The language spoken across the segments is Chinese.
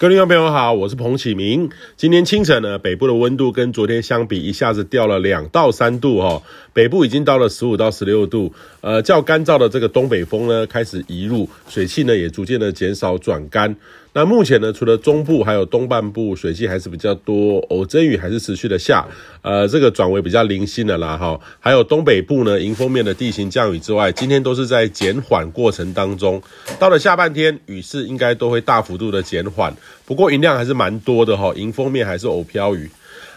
各位听众朋友好，我是彭启明。今天清晨呢，北部的温度跟昨天相比，一下子掉了两到三度哈。北部已经到了十五到十六度，呃，较干燥的这个东北风呢开始移入，水汽呢也逐渐的减少转干。那目前呢，除了中部还有东半部水汽还是比较多，偶阵雨还是持续的下，呃，这个转为比较零星的啦哈。还有东北部呢，迎风面的地形降雨之外，今天都是在减缓过程当中。到了下半天，雨势应该都会大幅度的减缓，不过云量还是蛮多的哈，迎风面还是偶飘雨。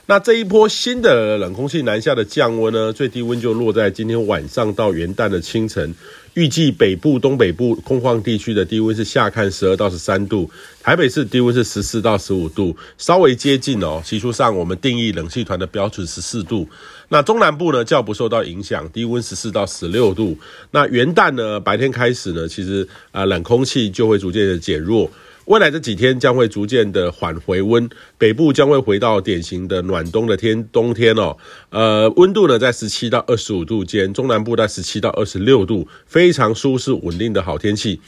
那这一波新的冷空气南下的降温呢，最低温就落在今天晚上到元旦的清晨。预计北部、东北部空旷地区的低温是下看十二到十三度，台北市低温是十四到十五度，稍微接近哦。习俗上我们定义冷气团的标准十四度。那中南部呢，较不受到影响，低温十四到十六度。那元旦呢，白天开始呢，其实啊、冷空气就会逐渐的减弱。未来这几天将会逐渐的缓回温，北部将会回到典型的暖冬的天冬天哦。呃，温度呢在十七到二十五度间，中南部在十七到二十六度，非常舒适稳定的好天气。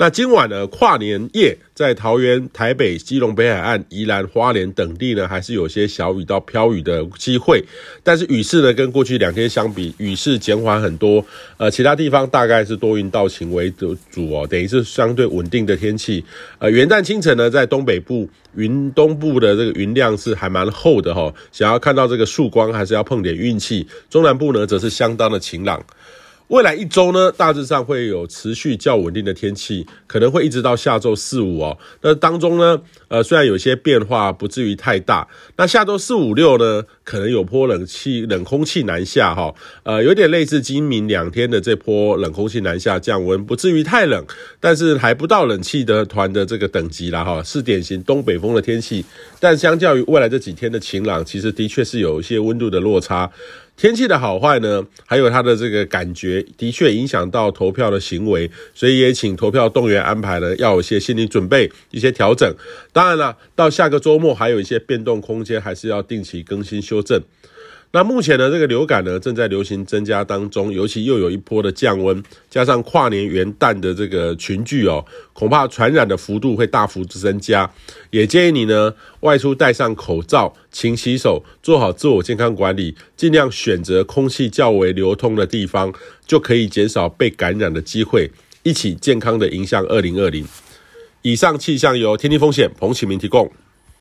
那今晚呢，跨年夜在桃园、台北、基隆北海岸、宜兰花莲等地呢，还是有些小雨到飘雨的机会。但是雨势呢，跟过去两天相比，雨势减缓很多。呃，其他地方大概是多云到晴为主哦，等于是相对稳定的天气。呃，元旦清晨呢，在东北部云东部的这个云量是还蛮厚的哈，想要看到这个曙光，还是要碰点运气。中南部呢，则是相当的晴朗。未来一周呢，大致上会有持续较稳定的天气，可能会一直到下周四五哦。那当中呢，呃，虽然有些变化，不至于太大。那下周四五六呢，可能有波冷气、冷空气南下哈，呃，有点类似今明两天的这波冷空气南下降温，不至于太冷，但是还不到冷气的团的这个等级啦哈，是典型东北风的天气。但相较于未来这几天的晴朗，其实的确是有一些温度的落差。天气的好坏呢，还有它的这个感觉，的确影响到投票的行为，所以也请投票动员安排呢，要有些心理准备，一些调整。当然了，到下个周末还有一些变动空间，还是要定期更新修正。那目前呢，这个流感呢正在流行增加当中，尤其又有一波的降温，加上跨年元旦的这个群聚哦，恐怕传染的幅度会大幅增加。也建议你呢外出戴上口罩，勤洗手，做好自我健康管理，尽量选择空气较为流通的地方，就可以减少被感染的机会，一起健康的迎向二零二零。以上气象由天气风险彭启明提供。